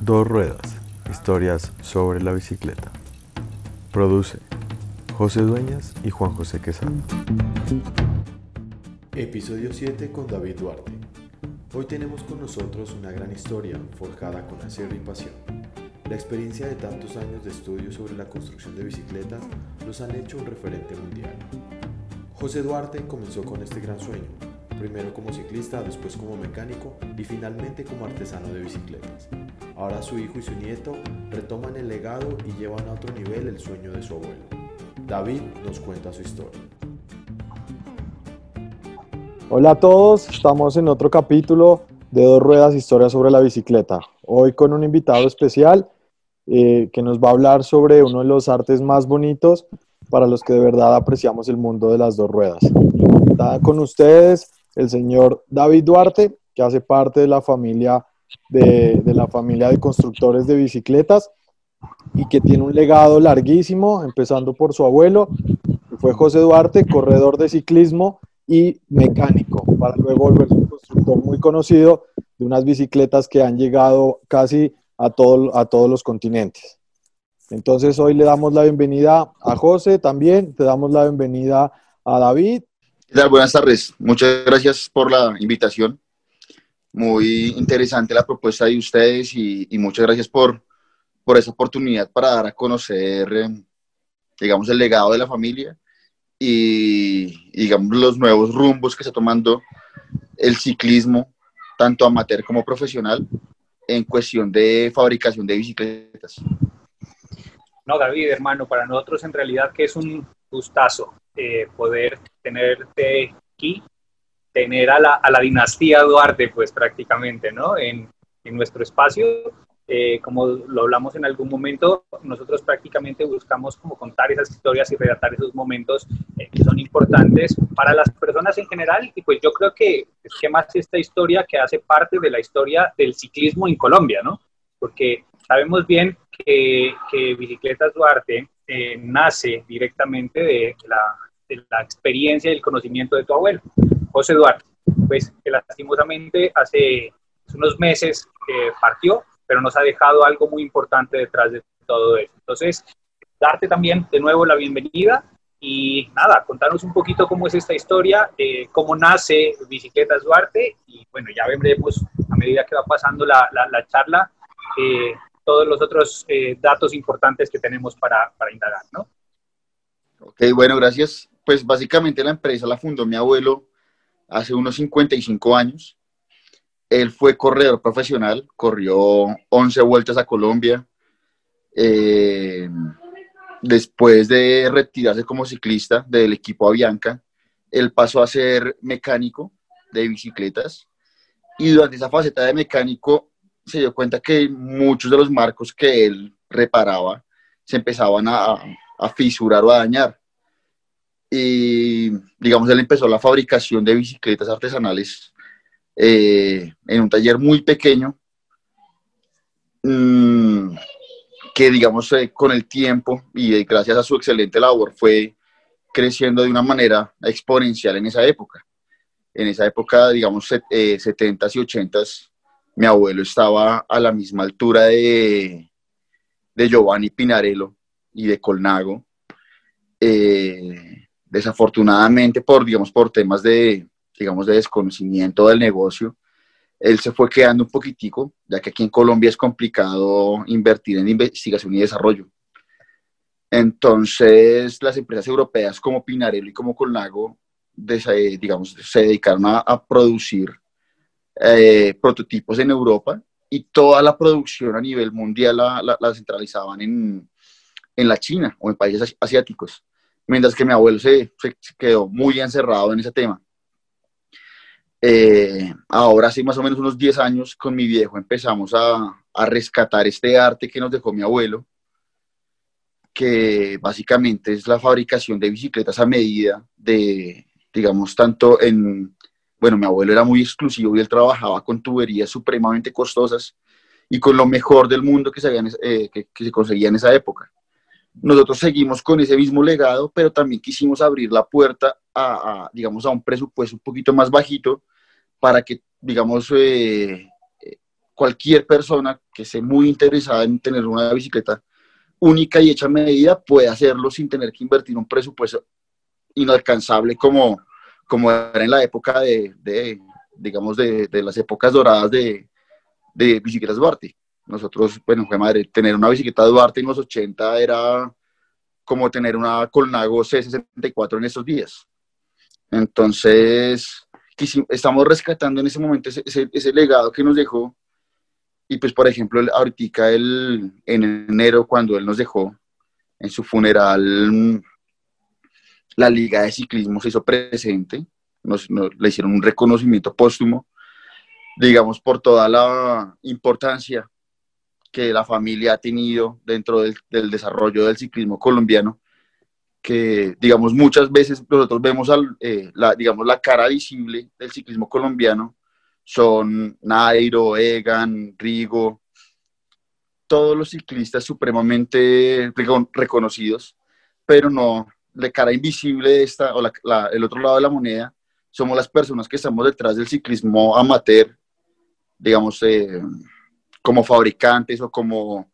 Dos ruedas, historias sobre la bicicleta. Produce José Dueñas y Juan José Quesada. Episodio 7 con David Duarte. Hoy tenemos con nosotros una gran historia forjada con acero y pasión. La experiencia de tantos años de estudio sobre la construcción de bicicletas los han hecho un referente mundial. José Duarte comenzó con este gran sueño, primero como ciclista, después como mecánico y finalmente como artesano de bicicletas. Ahora su hijo y su nieto retoman el legado y llevan a otro nivel el sueño de su abuelo. David nos cuenta su historia. Hola a todos, estamos en otro capítulo de Dos Ruedas, Historia sobre la bicicleta. Hoy con un invitado especial eh, que nos va a hablar sobre uno de los artes más bonitos para los que de verdad apreciamos el mundo de las dos ruedas. Está con ustedes el señor David Duarte, que hace parte de la familia de, la familia de constructores de bicicletas y que tiene un legado larguísimo, empezando por su abuelo, que fue José Duarte, corredor de ciclismo y mecánico, para luego volverse un constructor muy conocido de unas bicicletas que han llegado casi a, a todos los continentes. Entonces hoy le damos la bienvenida a José también, te damos la bienvenida a David Buenas tardes. Muchas gracias por la invitación. Muy interesante la propuesta de ustedes y, muchas gracias por, por esa oportunidad para dar a conocer, eh, digamos, el legado de la familia y, digamos, los nuevos rumbos que está tomando el ciclismo, tanto amateur como profesional, en cuestión de fabricación de bicicletas. No, David, hermano, para nosotros en realidad que es un gustazo eh, poder tenerte aquí, tener a la, a la, dinastía Duarte, pues prácticamente, ¿no? En, en nuestro espacio. Eh, como lo hablamos en algún momento, nosotros prácticamente buscamos como contar esas historias y relatar esos momentos eh, que son importantes para las personas en general y pues yo creo que es que más esta historia que hace parte de la historia del ciclismo en Colombia, ¿no? Porque sabemos bien que, que Bicicletas Duarte eh, nace directamente de la, la, experiencia y el conocimiento de tu abuelo, José Duarte, pues que lastimosamente hace unos meses eh, partió, pero nos ha dejado algo muy importante detrás de todo eso. Entonces, darte también de nuevo la bienvenida y nada, contarnos un poquito cómo es esta historia, eh, cómo nace Bicicletas Duarte y bueno, ya veremos a medida que va pasando la, la, la charla eh, todos los otros eh, datos importantes que tenemos para, para indagar, ¿no? Ok, bueno, gracias. Pues básicamente la empresa la fundó mi abuelo hace unos 55 años. Él fue corredor profesional, corrió 11 vueltas a Colombia. Eh, después de retirarse como ciclista del equipo Avianca, él pasó a ser mecánico de bicicletas y durante esa faceta de mecánico se dio cuenta que muchos de los marcos que él reparaba se empezaban a, a fisurar o a dañar. Y, digamos, él empezó la fabricación de bicicletas artesanales eh, en un taller muy pequeño, mmm, que, digamos, eh, con el tiempo y eh, gracias a su excelente labor fue creciendo de una manera exponencial en esa época. En esa época, digamos, 70s y 80s, mi abuelo estaba a la misma altura de, de Giovanni Pinarello y de Colnago. Desafortunadamente, por, digamos, por temas de, digamos, de desconocimiento del negocio, él se fue quedando un poquitico, ya que aquí en Colombia es complicado invertir en investigación y desarrollo. Entonces, las empresas europeas como Pinarello y como Colnago, digamos, se dedicaron a, a producir eh, prototipos en Europa y toda la producción a nivel mundial la, la, centralizaban en, en, la China o en países asiáticos, mientras que mi abuelo se, quedó muy encerrado en ese tema. Eh, ahora, hace más o menos unos 10 años, con mi viejo empezamos a, a rescatar este arte que nos dejó mi abuelo, que básicamente es la fabricación de bicicletas a medida, de, digamos, tanto en bueno, mi abuelo era muy exclusivo y él trabajaba con tuberías supremamente costosas y con lo mejor del mundo que se, eh, que, se conseguía en esa época. Nosotros seguimos con ese mismo legado, pero también quisimos abrir la puerta a, digamos, a un presupuesto un poquito más bajito para que, digamos, eh, cualquier persona que esté muy interesada en tener una bicicleta única y hecha a medida puede hacerlo sin tener que invertir un presupuesto inalcanzable como, como era en la época de, digamos, de, de, las épocas doradas de, de bicicletas Duarte. Nosotros, bueno, fue madre, tener una bicicleta Duarte en los 80 era como tener una Colnago C64 en esos días. Entonces, estamos rescatando en ese momento ese, ese, legado que nos dejó. Y pues, por ejemplo, ahorita el, en enero, cuando él nos dejó en su funeral, la Liga de Ciclismo se hizo presente, nos, le hicieron un reconocimiento póstumo, digamos, por toda la importancia que la familia ha tenido dentro del, del desarrollo del ciclismo colombiano que, digamos, muchas veces nosotros vemos al, eh, la, digamos, la cara visible del ciclismo colombiano, son Nairo, Egan, Rigo, todos los ciclistas supremamente reconocidos, pero no, la cara invisible esta, o la, el otro lado de la moneda, somos las personas que estamos detrás del ciclismo amateur, digamos, eh, como fabricantes o como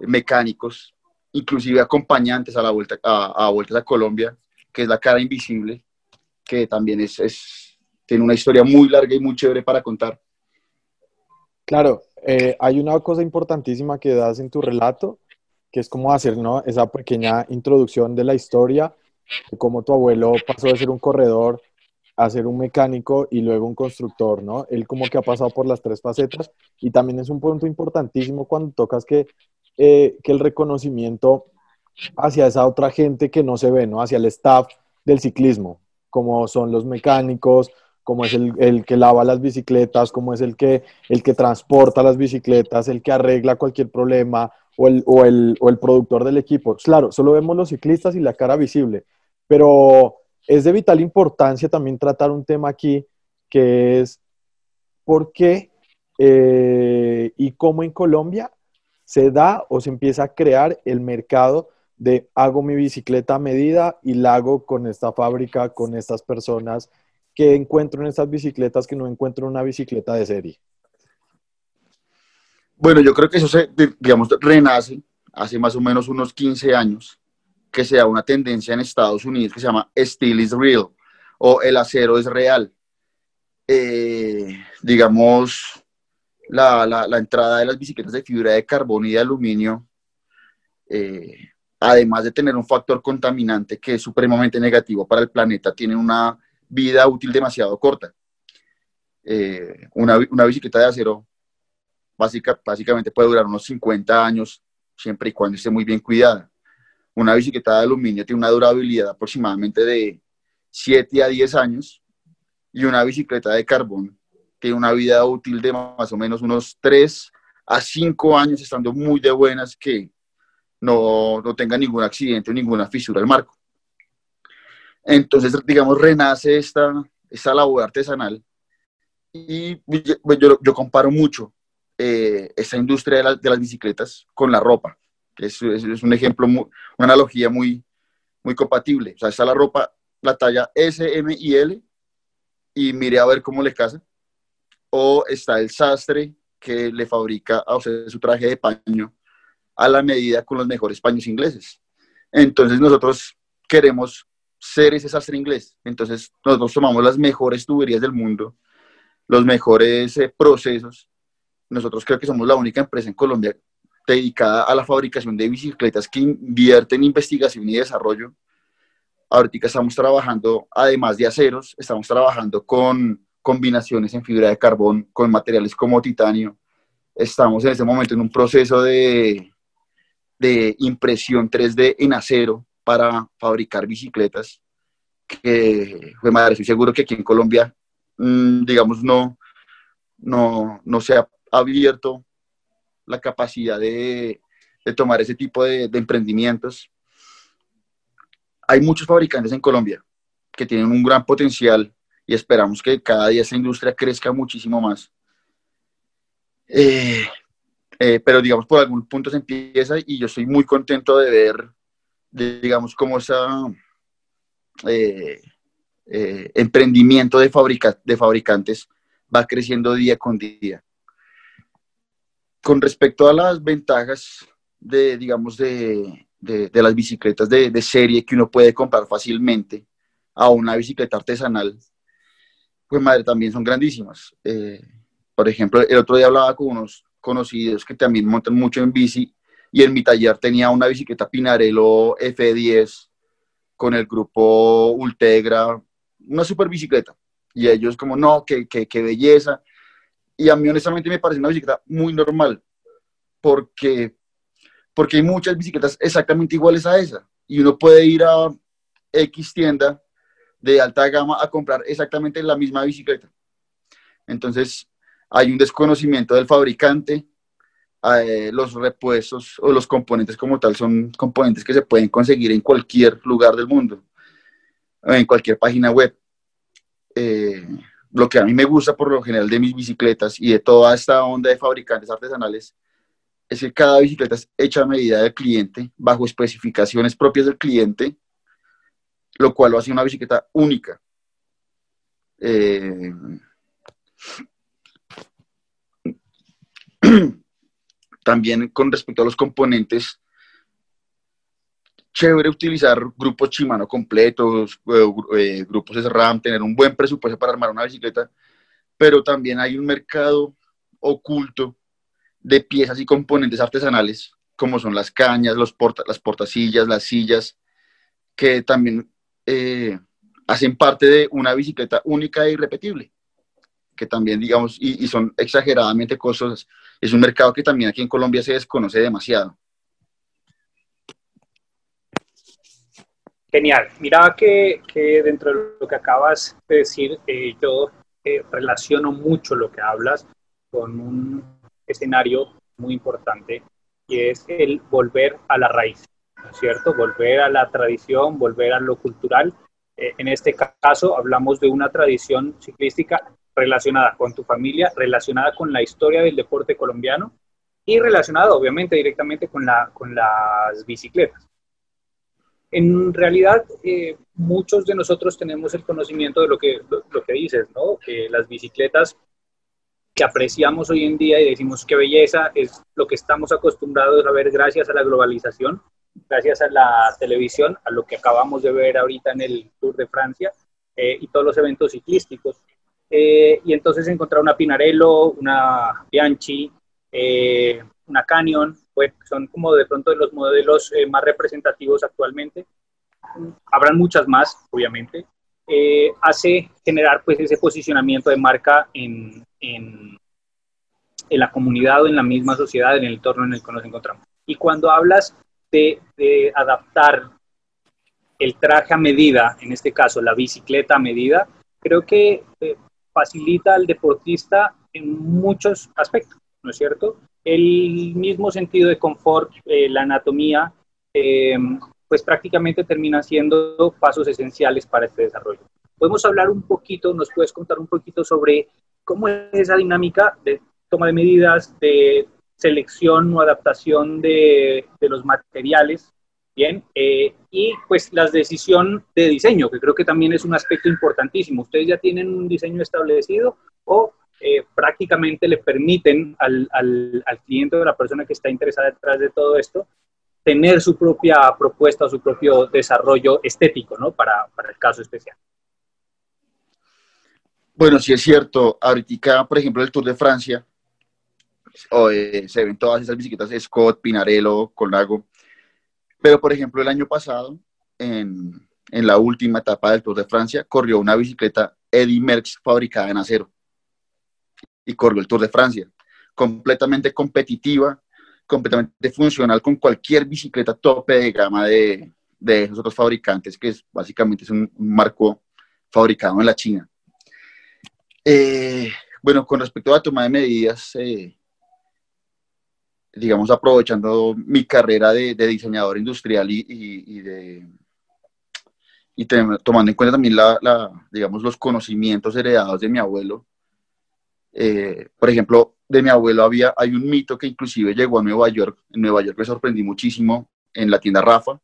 mecánicos, inclusive acompañantes a la vuelta a, a vueltas a Colombia, que es la cara invisible, que también es, es, tiene una historia muy larga y muy chévere para contar. Claro, eh, hay una cosa importantísima que das en tu relato, que es como hacer ¿no? esa pequeña introducción de la historia, de cómo tu abuelo pasó de ser un corredor a ser un mecánico y luego un constructor, ¿no? Él como que ha pasado por las tres facetas y también es un punto importantísimo cuando tocas que eh, que el reconocimiento hacia esa otra gente que no se ve, ¿no? Hacia el staff del ciclismo, como son los mecánicos, como es el, que lava las bicicletas, como es el que, el que transporta las bicicletas, el que arregla cualquier problema o el, o el, o el productor del equipo. Claro, solo vemos los ciclistas y la cara visible, pero es de vital importancia también tratar un tema aquí que es por qué eh, y cómo en Colombia se da o se empieza a crear el mercado de hago mi bicicleta a medida y la hago con esta fábrica, con estas personas que encuentro en estas bicicletas que no encuentro en una bicicleta de serie. Bueno, yo creo que eso se, digamos, renace hace más o menos unos 15 años, que sea una tendencia en Estados Unidos que se llama Steel is Real o el acero es real. Eh, digamos, la, la, entrada de las bicicletas de fibra de carbono y de aluminio, eh, además de tener un factor contaminante que es supremamente negativo para el planeta, tienen una vida útil demasiado corta. Eh, una, una, bicicleta de acero básica, básicamente puede durar unos 50 años siempre y cuando esté muy bien cuidada. Una bicicleta de aluminio tiene una durabilidad aproximadamente de 7 a 10 años y una bicicleta de carbón tiene una vida útil de más o menos unos 3 a 5 años, estando muy de buenas, que no, no tenga ningún accidente o ninguna fisura al marco. Entonces, digamos, renace esta, esta labor artesanal y yo, yo comparo mucho eh, esta industria de, de, las bicicletas con la ropa, es, es, un ejemplo, una analogía muy, muy compatible. O sea, está la ropa, la talla S, M y L, y mire a ver cómo le casa o está el sastre que le fabrica a usted su traje de paño a la medida con los mejores paños ingleses. Entonces nosotros queremos ser ese sastre inglés. Entonces nosotros tomamos las mejores tuberías del mundo, los mejores eh, procesos. Nosotros creo que somos la única empresa en Colombia dedicada a la fabricación de bicicletas que invierte en investigación y desarrollo. Ahorita estamos trabajando, además de aceros, estamos trabajando con combinaciones en fibra de carbón con materiales como titanio. Estamos en este momento en un proceso de, de impresión 3D en acero para fabricar bicicletas. Que, fue madre, estoy seguro que aquí en Colombia, mm, digamos, no, no, no se ha abierto la capacidad de, de tomar ese tipo de, emprendimientos. Hay muchos fabricantes en Colombia que tienen un gran potencial y esperamos que cada día esa industria crezca muchísimo más. Eh, eh, pero digamos, por algún punto se empieza y yo estoy muy contento de ver, digamos, cómo ese eh, emprendimiento de, de fabricantes va creciendo día con día. Con respecto a las ventajas de, digamos, de, de, las bicicletas de, serie que uno puede comprar fácilmente a una bicicleta artesanal, pues madre, también son grandísimas. Eh, por ejemplo, el otro día hablaba con unos conocidos que también montan mucho en bici y en mi taller tenía una bicicleta Pinarello F10 con el grupo Ultegra, una super bicicleta. Y ellos como, no, qué, qué, qué belleza. Y a mí honestamente me parece una bicicleta muy normal, porque porque hay muchas bicicletas exactamente iguales a esa y uno puede ir a X tienda de alta gama a comprar exactamente la misma bicicleta. Entonces, hay un desconocimiento del fabricante, eh, los repuestos o los componentes como tal son componentes que se pueden conseguir en cualquier lugar del mundo, en cualquier página web. Eh, lo que a mí me gusta por lo general de mis bicicletas y de toda esta onda de fabricantes artesanales es que cada bicicleta es hecha a medida del cliente, bajo especificaciones propias del cliente, lo cual lo hace una bicicleta única. Eh, también con respecto a los componentes, chévere utilizar grupos Shimano completos, eh, eh, grupos SRAM, tener un buen presupuesto para armar una bicicleta, pero también hay un mercado oculto de piezas y componentes artesanales, como son las cañas, los las portasillas, las sillas, que también eh, hacen parte de una bicicleta única e irrepetible, que también, digamos, y, son exageradamente costosas. Es un mercado que también aquí en Colombia se desconoce demasiado. Genial. Mira que, dentro de lo que acabas de decir, eh, yo eh, relaciono mucho lo que hablas con un escenario muy importante y es el volver a la raíz, ¿no es cierto? Volver a la tradición, volver a lo cultural. Eh, en este caso hablamos de una tradición ciclística relacionada con tu familia, relacionada con la historia del deporte colombiano y relacionada obviamente directamente con, la, con las bicicletas. En realidad, eh, muchos de nosotros tenemos el conocimiento de lo que, lo, que dices, ¿no? Que las bicicletas que apreciamos hoy en día y decimos qué belleza es lo que estamos acostumbrados a ver gracias a la globalización, gracias a la televisión, a lo que acabamos de ver ahorita en el Tour de Francia eh, y todos los eventos ciclísticos. Eh, y entonces encontrar una Pinarello, una Bianchi, eh, una Canyon, pues son como de pronto de los modelos más representativos actualmente. Habrán muchas más, obviamente, eh, hace generar pues ese posicionamiento de marca en, en, en, la comunidad o en la misma sociedad, en el entorno en el que nos encontramos. Y cuando hablas de, de adaptar el traje a medida, en este caso la bicicleta a medida, creo que eh, facilita al deportista en muchos aspectos, ¿no es cierto? El mismo sentido de confort, eh, la anatomía, eh, pues prácticamente termina siendo pasos esenciales para este desarrollo. Podemos hablar un poquito, nos puedes contar un poquito sobre cómo es esa dinámica de toma de medidas, de selección o adaptación de, los materiales, bien, eh, y pues la decisión de diseño, que creo que también es un aspecto importantísimo. Ustedes ya tienen un diseño establecido o eh, prácticamente le permiten al, al, al cliente o la persona que está interesada detrás de todo esto tener su propia propuesta o su propio desarrollo estético, ¿no? Para, para el caso especial. Bueno, sí es cierto. Ahorita, por ejemplo, el Tour de Francia, eh, se ven todas esas bicicletas Scott, Pinarello, Colnago. Pero, por ejemplo, el año pasado, en, en la última etapa del Tour de Francia, corrió una bicicleta Eddy Merckx fabricada en acero. Y corrió el Tour de Francia. Completamente competitiva, completamente funcional con cualquier bicicleta tope de gama de, de esos otros fabricantes, que es, básicamente es un, marco fabricado en la China. Eh, bueno, con respecto a la toma de medidas, eh, digamos, aprovechando mi carrera de, diseñador industrial y, de, y tomando en cuenta también la, la, digamos, los conocimientos heredados de mi abuelo, eh, por ejemplo, de mi abuelo había, hay un mito que inclusive llegó a Nueva York. En Nueva York me sorprendí muchísimo en la tienda Rafa.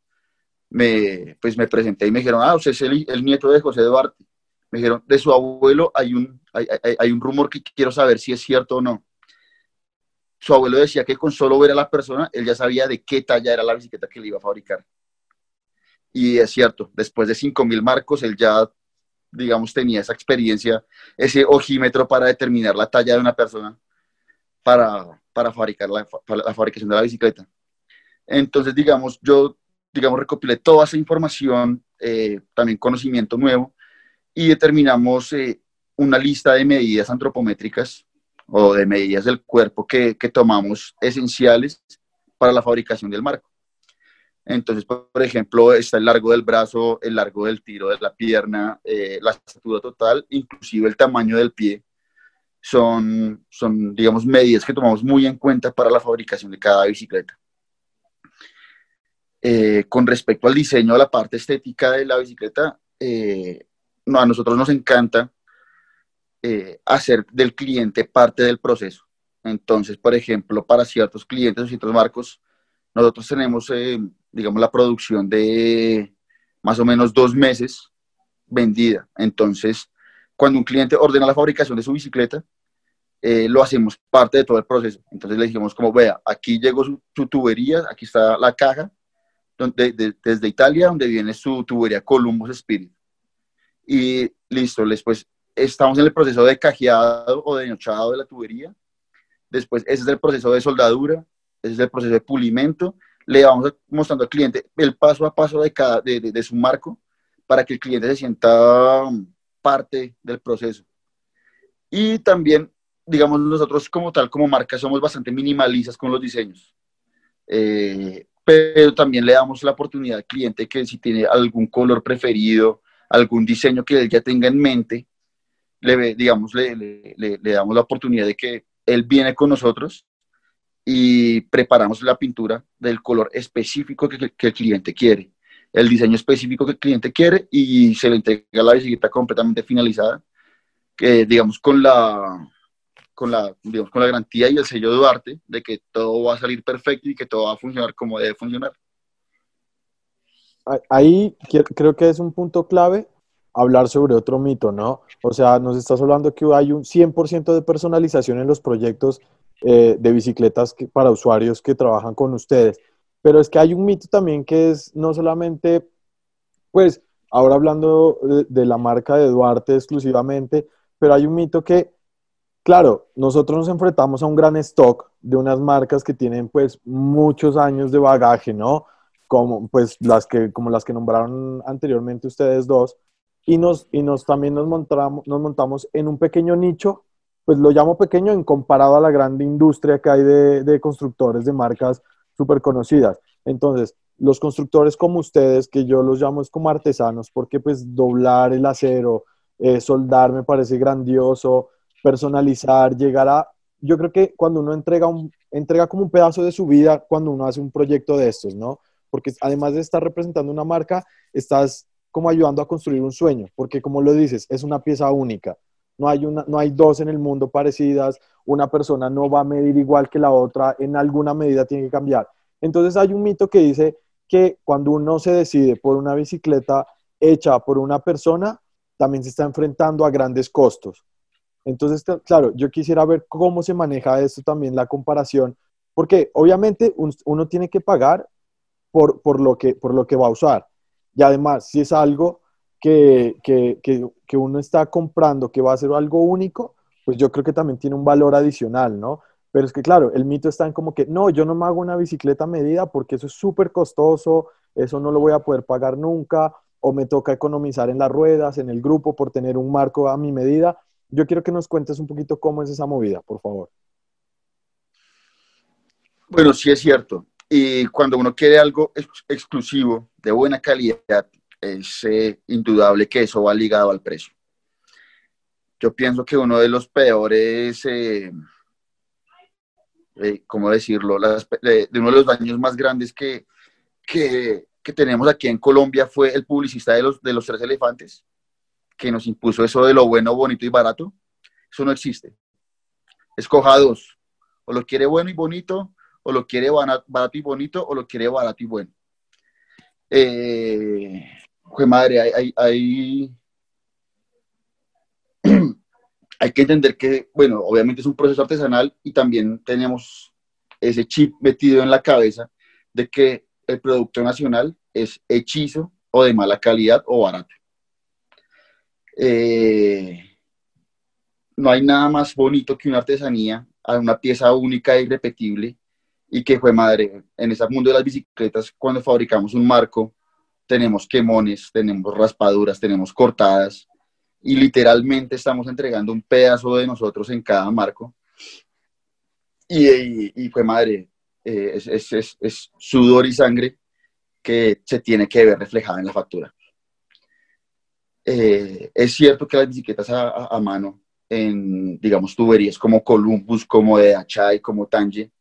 Me, pues me presenté y me dijeron, ah, usted es el, nieto de José Duarte. Me dijeron, de su abuelo hay un, hay, hay, un rumor que quiero saber si es cierto o no. su abuelo decía que con solo ver a la persona, él ya sabía de qué talla era la bicicleta que le iba a fabricar. Y es cierto, después de 5.000 marcos, él ya, digamos, tenía esa experiencia, ese ojímetro para determinar la talla de una persona para, para fabricar la, fabricación de la bicicleta. Entonces, digamos, yo, digamos, recopilé toda esa información, eh, también conocimiento nuevo, y determinamos eh, una lista de medidas antropométricas o de medidas del cuerpo que, que tomamos esenciales para la fabricación del marco. Entonces, por ejemplo, está el largo del brazo, el largo del tiro de la pierna, eh, la estatura total, inclusive el tamaño del pie. Son, son, digamos, medidas que tomamos muy en cuenta para la fabricación de cada bicicleta. Eh, con respecto al diseño, a la parte estética de la bicicleta, eh, no, a nosotros nos encanta hacer del cliente parte del proceso. Entonces, por ejemplo, para ciertos clientes o ciertos marcos, nosotros tenemos, eh, digamos, la producción de más o menos dos meses vendida. Entonces, cuando un cliente ordena la fabricación de su bicicleta, eh, lo hacemos parte de todo el proceso. Entonces le dijimos como, vea, aquí llegó su, tubería, aquí está la caja, donde, desde Italia, donde viene su tubería Columbus Spirit. Y listo, después estamos en el proceso de cajeado o de nochado de la tubería. Después, ese es el proceso de soldadura, ese es el proceso de pulimento. Le vamos mostrando al cliente el paso a paso de, cada, de, de, su marco para que el cliente se sienta um, parte del proceso. Y también, digamos, nosotros como tal, como marca, somos bastante minimalistas con los diseños. Eh, pero también le damos la oportunidad al cliente que si tiene algún color preferido, algún diseño que él ya tenga en mente, le, digamos, le, le, le, damos la oportunidad de que él viene con nosotros y preparamos la pintura del color específico que, el cliente quiere, el diseño específico que el cliente quiere y se le entrega la bicicleta completamente finalizada, que digamos con la, con la, digamos, con la garantía y el sello de Duarte de que todo va a salir perfecto y que todo va a funcionar como debe funcionar. Ahí creo que es un punto clave hablar sobre otro mito, ¿no? O sea, nos estás hablando que hay un 100% de personalización en los proyectos eh, de bicicletas para usuarios que trabajan con ustedes, pero es que hay un mito también que es no solamente, pues, ahora hablando de, la marca de Duarte exclusivamente, pero hay un mito que, claro, nosotros nos enfrentamos a un gran stock de unas marcas que tienen pues muchos años de bagaje, ¿no? Como, pues, las que, como las que nombraron anteriormente ustedes dos, y nos, y nos también nos montamos, nos montamos en un pequeño nicho, pues lo llamo pequeño en comparado a la grande industria que hay de, constructores de marcas súper conocidas. Entonces, los constructores como ustedes, que yo los llamo es como artesanos, porque pues doblar el acero, eh, soldar me parece grandioso, personalizar, llegar a... Yo creo que cuando uno entrega, un, entrega como un pedazo de su vida cuando uno hace un proyecto de estos, ¿no? Porque además de estar representando una marca, estás como ayudando a construir un sueño, porque como lo dices, es una pieza única. No hay, una, no hay dos en el mundo parecidas, una persona no va a medir igual que la otra, en alguna medida tiene que cambiar. Entonces hay un mito que dice que cuando uno se decide por una bicicleta hecha por una persona, también se está enfrentando a grandes costos. Entonces, claro, yo quisiera ver cómo se maneja esto también, la comparación, porque obviamente uno tiene que pagar por, por, lo que, por lo que va a usar. Y además, si es algo que, que, que, uno está comprando, que va a ser algo único, pues yo creo que también tiene un valor adicional, ¿no? Pero es que, claro, el mito está en como que, no, yo no me hago una bicicleta medida porque eso es súper costoso, eso no lo voy a poder pagar nunca, o me toca economizar en las ruedas, en el grupo, por tener un marco a mi medida. Yo quiero que nos cuentes un poquito cómo es esa movida, por favor. Bueno, sí es cierto. Y cuando uno quiere algo ex exclusivo, de buena calidad, es eh, indudable que eso va ligado al precio. Yo pienso que uno de los peores, eh, eh, ¿cómo decirlo? Las, de, uno de los daños más grandes que, que, que, tenemos aquí en Colombia fue el publicista de los, de los tres elefantes, que nos impuso eso de lo bueno, bonito y barato. Eso no existe. Escoja dos. O lo quiere bueno y bonito, o lo quiere barato y bonito o lo quiere barato y bueno. Eh, madre, hay, hay, hay que entender que, bueno, obviamente es un proceso artesanal y también tenemos ese chip metido en la cabeza de que el producto nacional es hechizo o de mala calidad o barato. Eh, no hay nada más bonito que una artesanía, una pieza única e irrepetible y que fue madre. En ese mundo de las bicicletas, cuando fabricamos un marco, tenemos quemones, tenemos raspaduras, tenemos cortadas y literalmente estamos entregando un pedazo de nosotros en cada marco. Y, fue madre, eh, es, sudor y sangre que se tiene que ver reflejada en la factura. Eh, es cierto que las bicicletas a, mano en, digamos, tuberías como Columbus, como de Achay, como Tange,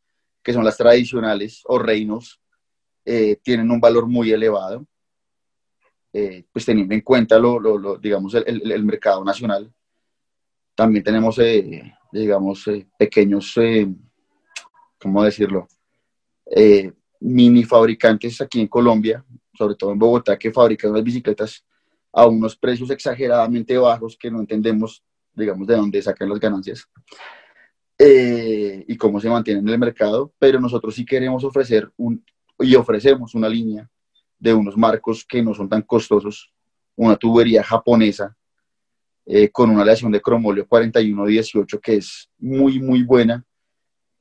que son las tradicionales o reinos, eh, tienen un valor muy elevado, eh, pues teniendo en cuenta, lo, digamos, el, mercado nacional. También tenemos, digamos, pequeños, ¿cómo decirlo? mini fabricantes aquí en Colombia, sobre todo en Bogotá, que fabrican las bicicletas a unos precios exageradamente bajos que no entendemos, digamos, de dónde sacan las ganancias eh, y cómo se mantienen en el mercado, pero nosotros sí queremos ofrecer un, y ofrecemos una línea de unos marcos que no son tan costosos, una tubería japonesa eh, con una aleación de cromolio 4118 que es muy, muy buena,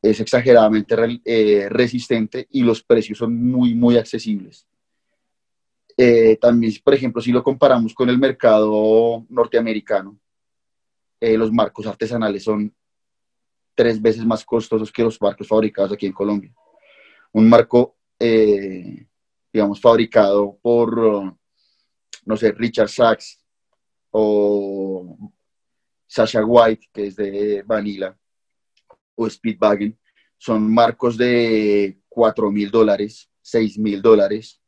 es exageradamente eh, resistente y los precios son muy, muy accesibles. Eh, también, por ejemplo, si lo comparamos con el mercado norteamericano, los marcos artesanales son tres veces más costosos que los marcos fabricados aquí en Colombia. Un marco, digamos, fabricado por, no sé, Richard Sachs o Sasha White, que es de Vanilla, o Speedwagon, son marcos de 4 mil dólares, 6 mil dólares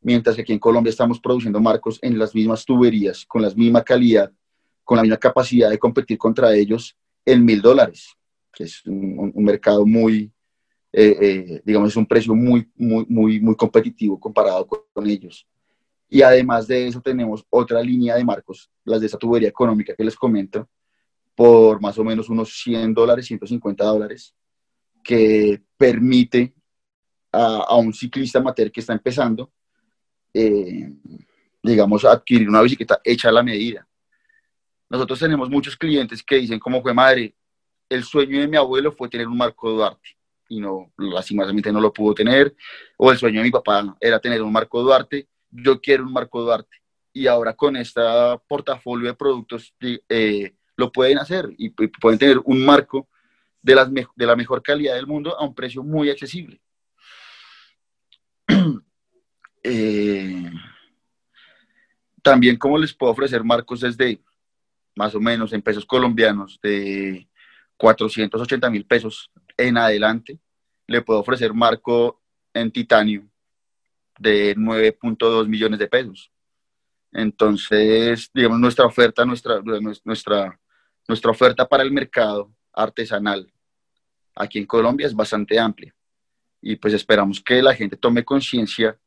mientras que aquí en Colombia estamos produciendo marcos en las mismas tuberías, con la misma calidad, con la misma capacidad de competir contra ellos en mil dólares, que es un, mercado muy, eh, eh, digamos, es un precio muy, muy, muy, muy competitivo comparado con, ellos. Y además de eso tenemos otra línea de marcos, las de esa tubería económica que les comento, por más o menos unos 100 dólares, 150 dólares, que permite a, un ciclista amateur que está empezando eh, digamos, adquirir una bicicleta hecha a la medida. Nosotros tenemos muchos clientes que dicen, como fue madre, el sueño de mi abuelo fue tener un marco Duarte y no, lastimosamente no lo pudo tener, o el sueño de mi papá era tener un marco Duarte, yo quiero un marco Duarte. Y ahora con este portafolio de productos eh, lo pueden hacer y, pueden tener un marco de, las de la mejor calidad del mundo a un precio muy accesible. Eh, también, como les puedo ofrecer marcos desde más o menos en pesos colombianos de 480 mil pesos en adelante. Le puedo ofrecer marco en titanio de 9.2 millones de pesos. Entonces, digamos, nuestra oferta, nuestra, nuestra, nuestra oferta para el mercado artesanal aquí en Colombia es bastante amplia. Y pues esperamos que la gente tome conciencia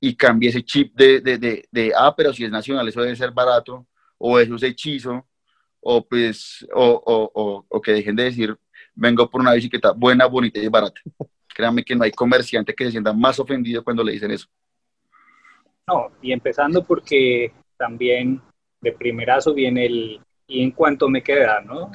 y cambie ese chip de, de, de, ah, pero si es nacional, eso debe ser barato, o eso es hechizo, o pues, o, o, o, que dejen de decir, vengo por una bicicleta buena, bonita y barata. Créanme que no hay comerciante que se sienta más ofendido cuando le dicen eso. No, y empezando porque también de primerazo viene el y en cuanto me queda, ¿no?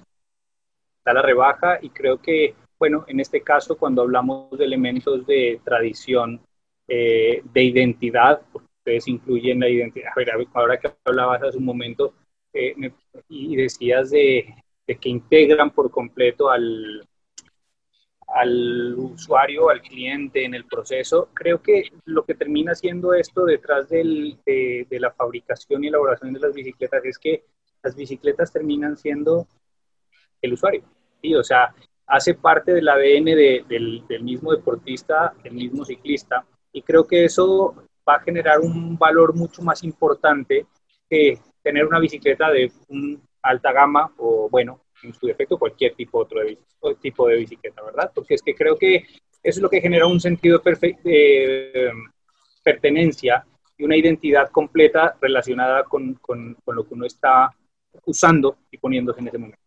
Está la rebaja y creo que, bueno, en este caso cuando hablamos de elementos de tradición, eh, de identidad, porque ustedes incluyen la identidad. Ahora que hablabas hace un momento eh, y decías de, que integran por completo al, al usuario, al cliente en el proceso, creo que lo que termina siendo esto detrás del, de, la fabricación y elaboración de las bicicletas es que las bicicletas terminan siendo el usuario. ¿sí? O sea, hace parte del ADN del, del, mismo deportista, del mismo ciclista, y creo que eso va a generar un valor mucho más importante que tener una bicicleta de un alta gama o, bueno, en su defecto, cualquier tipo, otro de, tipo de bicicleta, ¿verdad? Porque es que creo que eso es lo que genera un sentido de pertenencia y una identidad completa relacionada con, con, con, lo que uno está usando y poniéndose en ese momento.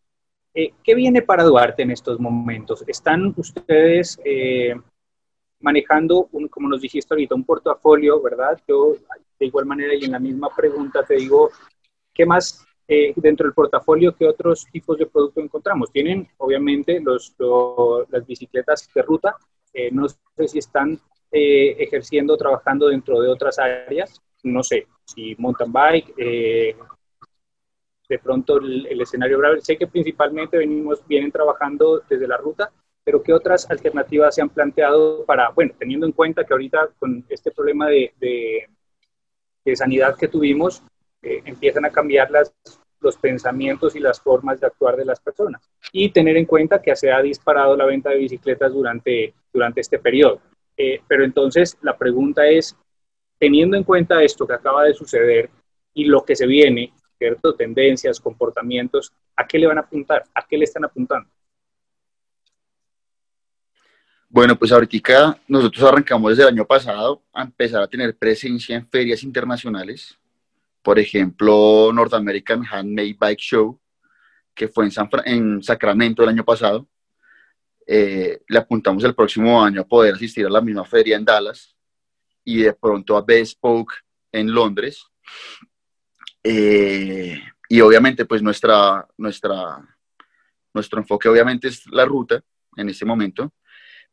Eh, ¿Qué viene para Duarte en estos momentos? ¿Están ustedes eh, manejando, un, como nos dijiste ahorita, un portafolio, verdad? Yo de igual manera y en la misma pregunta te digo, ¿qué más eh, dentro del portafolio, qué otros tipos de productos encontramos? Tienen, obviamente, los, las bicicletas de ruta. no sé si están ejerciendo, trabajando dentro de otras áreas. No sé, si mountain bike, de pronto el, escenario grave. Sé que principalmente venimos, vienen trabajando desde la ruta, pero ¿qué otras alternativas se han planteado para, bueno, teniendo en cuenta que ahorita con este problema de, de, sanidad que tuvimos, eh, empiezan a cambiar las, los pensamientos y las formas de actuar de las personas? Y tener en cuenta que se ha disparado la venta de bicicletas durante, durante este periodo. Eh, pero entonces la pregunta es, teniendo en cuenta esto que acaba de suceder y lo que se viene, ¿cierto? Tendencias, comportamientos, ¿a qué le van a apuntar? ¿A qué le están apuntando? Bueno, pues ahorita nosotros arrancamos desde el año pasado a empezar a tener presencia en ferias internacionales. Por ejemplo, North American Handmade Bike Show, que fue en, en Sacramento el año pasado. Eh, le apuntamos el próximo año a poder asistir a la misma feria en Dallas y de pronto a Bespoke en Londres. Eh, y obviamente, pues nuestra, nuestra, nuestro enfoque obviamente es la ruta en este momento,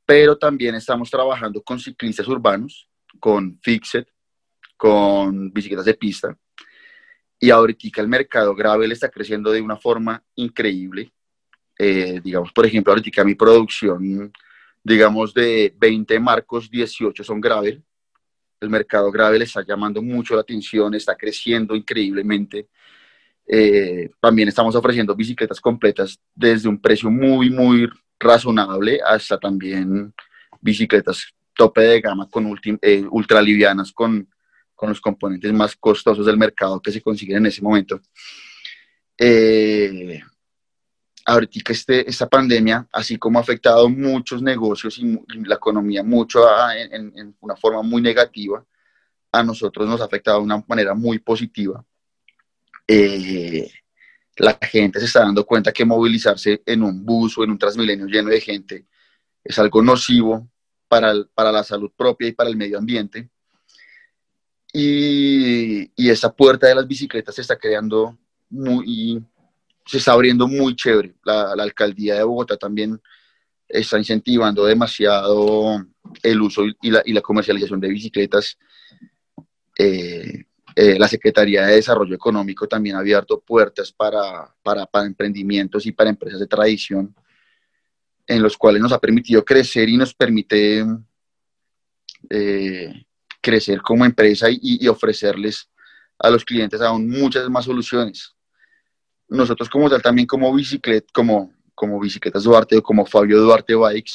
pero también estamos trabajando con ciclistas urbanos, con Fixed, con bicicletas de pista. Y ahorita el mercado gravel está creciendo de una forma increíble. Eh, digamos, por ejemplo, ahorita mi producción, digamos, de 20 marcos, 18 son gravel el mercado grave le está llamando mucho la atención, está creciendo increíblemente. Eh, también estamos ofreciendo bicicletas completas desde un precio muy, muy razonable hasta también bicicletas tope de gama con eh, ultra livianas con, con, los componentes más costosos del mercado que se consiguen en ese momento. Eh, ahorita este, esta pandemia, así como ha afectado muchos negocios y, la economía mucho en, una forma muy negativa, a nosotros nos ha afectado de una manera muy positiva. Eh, la gente se está dando cuenta que movilizarse en un bus o en un transmilenio lleno de gente es algo nocivo para, para la salud propia y para el medio ambiente. Y, y esa puerta de las bicicletas se está creando muy, se está abriendo muy chévere. La, alcaldía de Bogotá también está incentivando demasiado el uso y la, comercialización de bicicletas. Eh, eh, la Secretaría de Desarrollo Económico también ha abierto puertas para, para, emprendimientos y para empresas de tradición, en los cuales nos ha permitido crecer y nos permite eh, crecer como empresa y, ofrecerles a los clientes aún muchas más soluciones nosotros como tal también como como, como Bicicletas Duarte o como Fabio Duarte Bikes,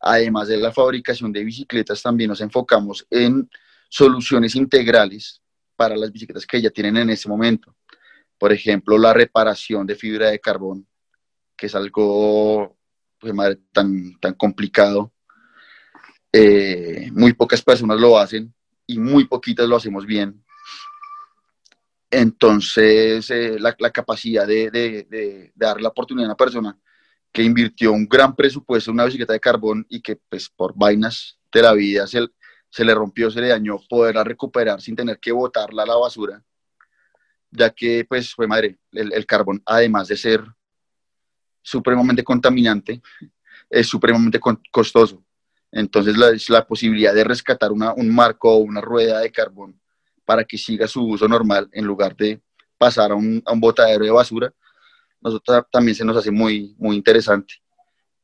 además de la fabricación de bicicletas, también nos enfocamos en soluciones integrales para las bicicletas que ya tienen en ese momento. Por ejemplo, la reparación de fibra de carbón, que es algo pues, tan, tan complicado. Eh, muy pocas personas lo hacen y muy poquitas lo hacemos bien. Entonces, eh, la, capacidad de, dar la oportunidad a una persona que invirtió un gran presupuesto en una bicicleta de carbón y que, pues, por vainas de la vida se, se le rompió, se le dañó, poderla recuperar sin tener que botarla a la basura, ya que, pues, fue madre, el, carbón, además de ser supremamente contaminante, es supremamente costoso. Entonces, la, posibilidad de rescatar un marco o una rueda de carbón para que siga su uso normal en lugar de pasar a un, a un botadero de basura, nosotros también se nos hace muy, muy interesante.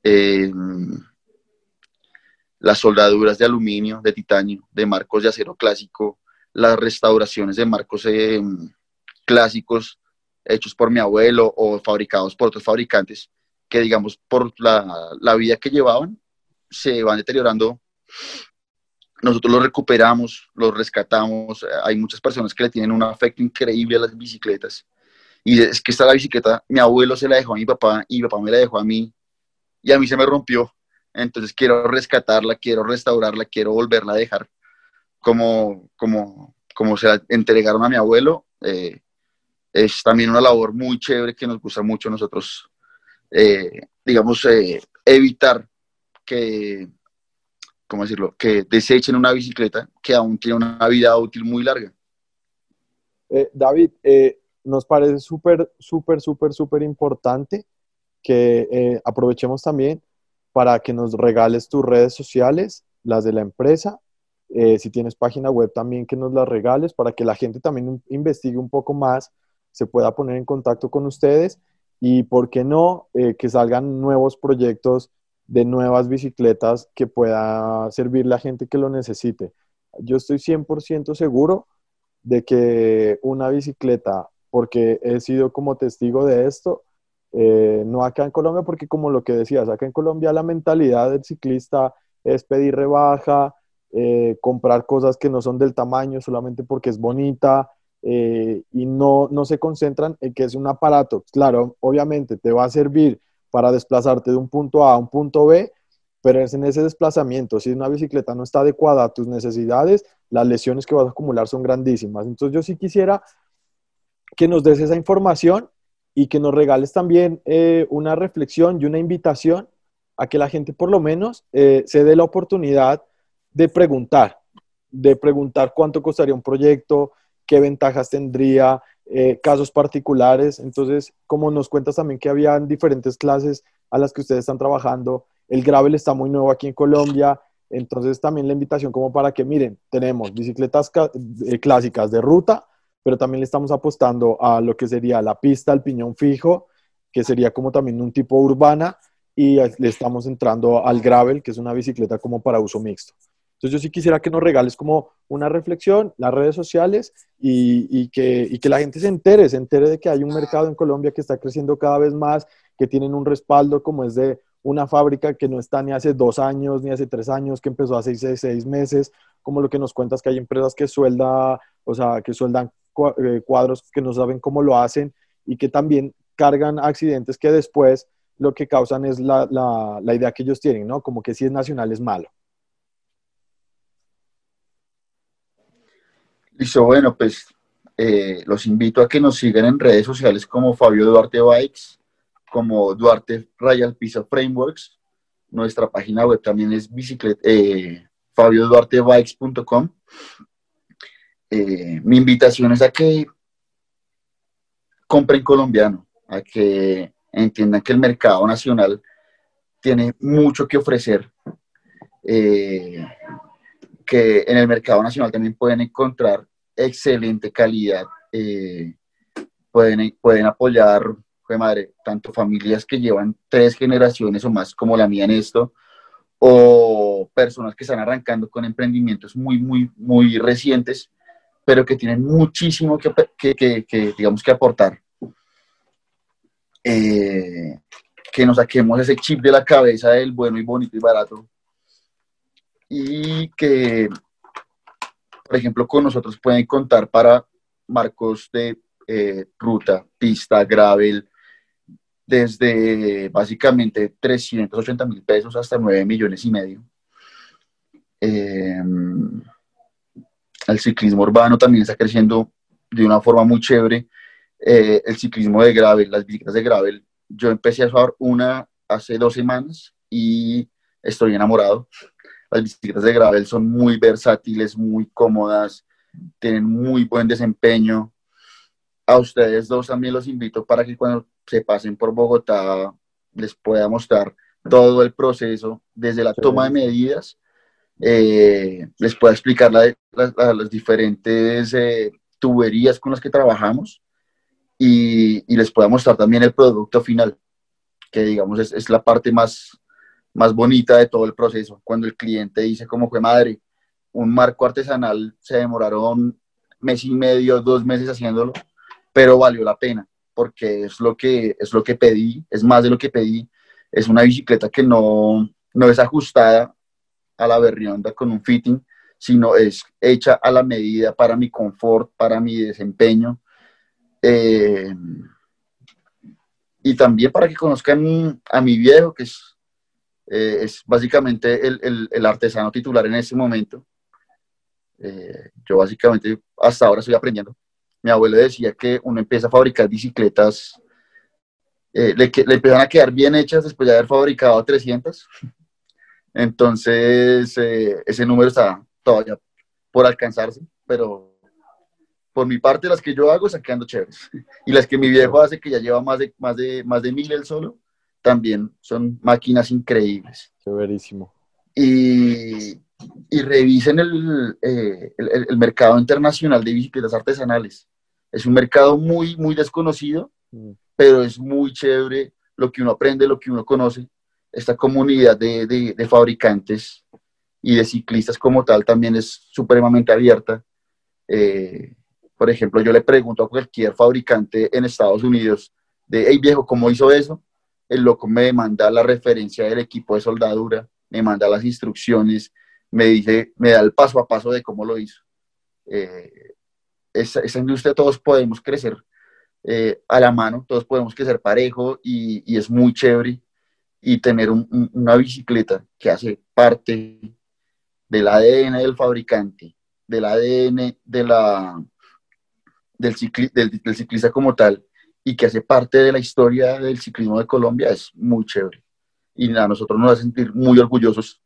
Eh, las soldaduras de aluminio, de titanio, de marcos de acero clásico, las restauraciones de marcos eh, clásicos hechos por mi abuelo o fabricados por otros fabricantes que digamos por la, la vida que llevaban se van deteriorando nosotros lo recuperamos, lo rescatamos. Hay muchas personas que le tienen un afecto increíble a las bicicletas. Y es que está la bicicleta, mi abuelo se la dejó a mi papá y mi papá me la dejó a mí y a mí se me rompió. Entonces quiero rescatarla, quiero restaurarla, quiero volverla a dejar como, como, como se la entregaron a mi abuelo. Eh, es también una labor muy chévere que nos gusta mucho a nosotros eh, digamos, eh, evitar que, ¿cómo decirlo?, que desechen una bicicleta que aún tiene una vida útil muy larga. David, nos parece súper, súper, súper, súper importante que aprovechemos también para que nos regales tus redes sociales, las de la empresa. si tienes página web también que nos las regales para que la gente también investigue un poco más se pueda poner en contacto con ustedes y, ¿por qué no?, eh, que salgan nuevos proyectos de nuevas bicicletas que pueda servirle a gente que lo necesite. Yo estoy 100% seguro de que una bicicleta, porque he sido como testigo de esto, eh, no acá en Colombia, porque como lo que decías, acá en Colombia la mentalidad del ciclista es pedir rebaja, eh, comprar cosas que no son del tamaño solamente porque es bonita, eh, y no, no se concentran en que es un aparato. Claro, obviamente te va a servir para desplazarte de un punto A a un punto B, pero es en ese desplazamiento. Si una bicicleta no está adecuada a tus necesidades, las lesiones que vas a acumular son grandísimas. Entonces yo sí quisiera que nos des esa información y que nos regales también eh, una reflexión y una invitación a que la gente por lo menos eh, se dé la oportunidad de preguntar, de preguntar cuánto costaría un proyecto, qué ventajas tendría, eh, casos particulares. Entonces, como nos cuentas también que habían diferentes clases a las que ustedes están trabajando, el gravel está muy nuevo aquí en Colombia, entonces también la invitación como para que miren, tenemos bicicletas eh, clásicas de ruta, pero también le estamos apostando a lo que sería la pista, el piñón fijo, que sería como también un tipo urbana, y le estamos entrando al gravel, que es una bicicleta como para uso mixto. Entonces yo sí quisiera que nos regales como una reflexión, las redes sociales y, que, la gente se entere, se entere de que hay un mercado en Colombia que está creciendo cada vez más, que tienen un respaldo como es de una fábrica que no está ni hace dos años, ni hace tres años, que empezó hace seis, meses, como lo que nos cuentas que hay empresas que suelda, o sea, que sueldan eh, cuadros que no saben cómo lo hacen y que también cargan accidentes que después lo que causan es la, la, la idea que ellos tienen, ¿no? Como que si es nacional es malo. Listo, bueno, pues eh, los invito a que nos sigan en redes sociales como Fabio Duarte Bikes, como Duarte Royal Pizza Frameworks. Nuestra página web también es bicicleta, eh, fabioduartebikes.com. Eh, mi invitación es a que compren colombiano, a que entiendan que el mercado nacional tiene mucho que ofrecer. Eh, que en el mercado nacional también pueden encontrar excelente calidad, eh, pueden, pueden apoyar, madre, tanto familias que llevan tres generaciones o más como la mía en esto, o personas que están arrancando con emprendimientos muy, muy, muy recientes, pero que tienen muchísimo que, que, que, digamos, que aportar. Eh, que nos saquemos ese chip de la cabeza del bueno y bonito y barato y que, por ejemplo, con nosotros pueden contar para marcos de eh, ruta, pista, gravel, desde básicamente 380 mil pesos hasta 9 millones y medio. Em, el ciclismo urbano también está creciendo de una forma muy chévere. Eh, el ciclismo de gravel, las bicicletas de gravel, yo empecé a usar una hace dos semanas y estoy enamorado. Las bicicletas de gravel son muy versátiles, muy cómodas, tienen muy buen desempeño. A ustedes dos también los invito para que cuando se pasen por Bogotá les pueda mostrar todo el proceso, desde la toma de medidas, eh, les pueda explicar las, diferentes eh, tuberías con las que trabajamos y, les pueda mostrar también el producto final, que digamos es, es la parte más, más bonita de todo el proceso, cuando el cliente dice como fue madre, un marco artesanal se demoraron mes y medio, dos meses haciéndolo, pero valió la pena, porque es lo que, es lo que pedí, es más de lo que pedí, es una bicicleta que no, no es ajustada a la berrionda con un fitting, sino es hecha a la medida para mi confort, para mi desempeño. Eh, y también para que conozcan a mi viejo, que es eh, es básicamente el, el, artesano titular en ese momento. Eh, yo básicamente hasta ahora estoy aprendiendo. Mi abuelo decía que uno empieza a fabricar bicicletas eh, le, le empezaron a quedar bien hechas después de haber fabricado 300. Entonces, ese número está todavía por alcanzarse, pero por mi parte, las que yo hago están quedando chéveres. Y las que mi viejo hace, que ya lleva más de, más de, más de mil él solo, también son máquinas increíbles. Chéverísimo. Y, y revisen el, eh, el, el, mercado internacional de bicicletas artesanales. Es un mercado muy, muy desconocido, mm. pero es muy chévere lo que uno aprende, lo que uno conoce. Esta comunidad de, de, de fabricantes y de ciclistas como tal también es supremamente abierta. Eh, por ejemplo, yo le pregunto a cualquier fabricante en Estados Unidos de, hey viejo, ¿cómo hizo eso? El loco me manda la referencia del equipo de soldadura, me manda las instrucciones, me dice, me da el paso a paso de cómo lo hizo. Eh, esa, industria todos podemos crecer eh, a la mano, todos podemos crecer parejo y, es muy chévere y tener un, un, una bicicleta que hace parte del ADN del fabricante, del ADN de la, del, del, ciclista como tal y que hace parte de la historia del ciclismo de Colombia es muy chévere. Y a nosotros nos a sentir muy orgullosos.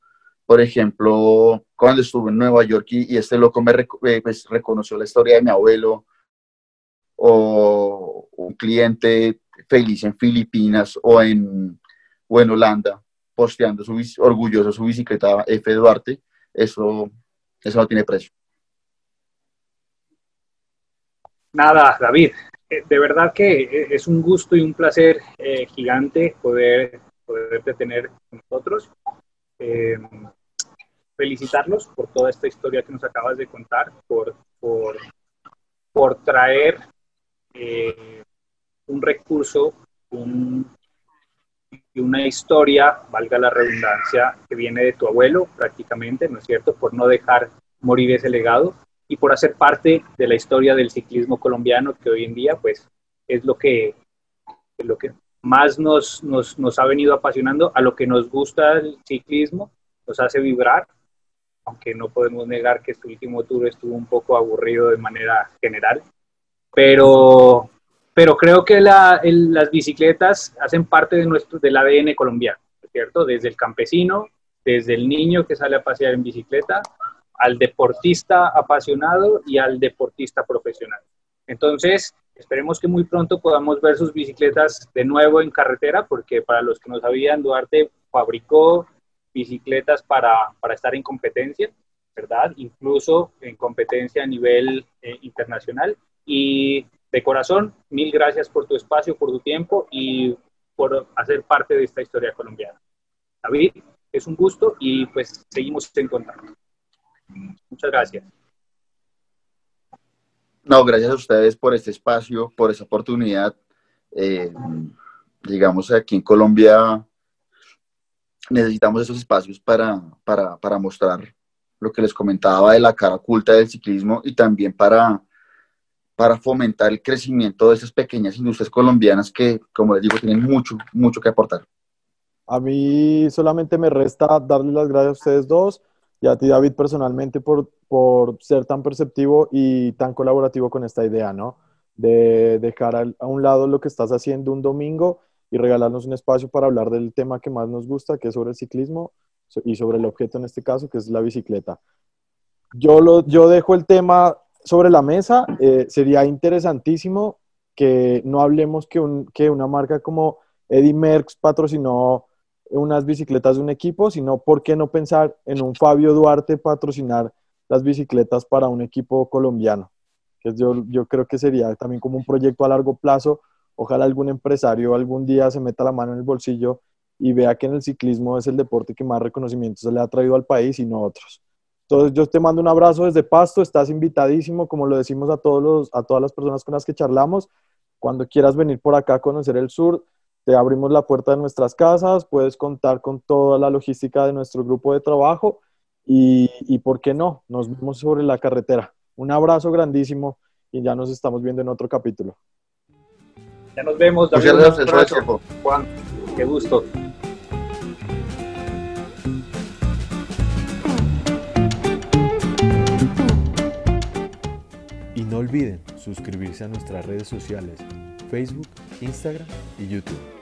Por ejemplo, cuando estuve en Nueva York y, y este loco me rec pues, reconoció la historia de mi abuelo, o un cliente feliz en Filipinas o en, o en Holanda, posteando su, orgulloso su bicicleta F. Duarte, eso, eso no tiene precio. Nada, David, eh, de verdad que eh, es un gusto y un placer eh, gigante poder poderte tener con nosotros. Eh, felicitarlos por toda esta historia que nos acabas de contar, por, por, por traer eh, un recurso, un, una historia, valga la redundancia, que viene de tu abuelo prácticamente, ¿no es cierto? Por no dejar morir ese legado y por hacer parte de la historia del ciclismo colombiano que hoy en día pues es lo que, lo que más nos, nos, nos, ha venido apasionando, a lo que nos gusta el ciclismo, nos hace vibrar, aunque no podemos negar que este último tour estuvo un poco aburrido de manera general, pero, pero creo que la, el, las bicicletas hacen parte de nuestro, del ADN colombiano, ¿cierto? Desde el campesino, desde el niño que sale a pasear en bicicleta, al deportista apasionado y al deportista profesional. Entonces, esperemos que muy pronto podamos ver sus bicicletas de nuevo en carretera, porque para los que no sabían, Duarte fabricó bicicletas para, para estar en competencia, ¿verdad? Incluso en competencia a nivel eh, internacional. Y de corazón, mil gracias por tu espacio, por tu tiempo y por hacer parte de esta historia colombiana. David, es un gusto y pues seguimos en contacto. Muchas gracias. No, gracias a ustedes por este espacio, por esa oportunidad. Eh, digamos, aquí en Colombia necesitamos esos espacios para, para, para, mostrar lo que les comentaba de la cara oculta del ciclismo y también para, para fomentar el crecimiento de esas pequeñas industrias colombianas que, como les digo, tienen mucho, mucho que aportar. A mí solamente me resta darles las gracias a ustedes dos y a ti, David, personalmente por, por ser tan perceptivo y tan colaborativo con esta idea, ¿no? De dejar a un lado lo que estás haciendo un domingo y regalarnos un espacio para hablar del tema que más nos gusta, que es sobre el ciclismo y sobre el objeto en este caso, que es la bicicleta. Yo, lo, yo dejo el tema sobre la mesa. Eh, sería interesantísimo que no hablemos que, un, que una marca como Eddie Merckx patrocinó unas bicicletas de un equipo, sino por qué no pensar en un Fabio Duarte patrocinar las bicicletas para un equipo colombiano. Que yo, yo creo que sería también como un proyecto a largo plazo. Ojalá algún empresario algún día se meta la mano en el bolsillo y vea que en el ciclismo es el deporte que más reconocimiento se le ha traído al país y no otros. Entonces yo te mando un abrazo desde Pasto, estás invitadísimo, como lo decimos a, todos los, a todas las personas con las que charlamos. Cuando quieras venir por acá a conocer el sur, te abrimos la puerta de nuestras casas, puedes contar con toda la logística de nuestro grupo de trabajo y, y, ¿por qué no? Nos vemos sobre la carretera. Un abrazo grandísimo y ya nos estamos viendo en otro capítulo. Ya nos vemos. David, Muchas gracias, Juan, qué gusto. Y no olviden suscribirse a nuestras redes sociales, Facebook Instagram y YouTube.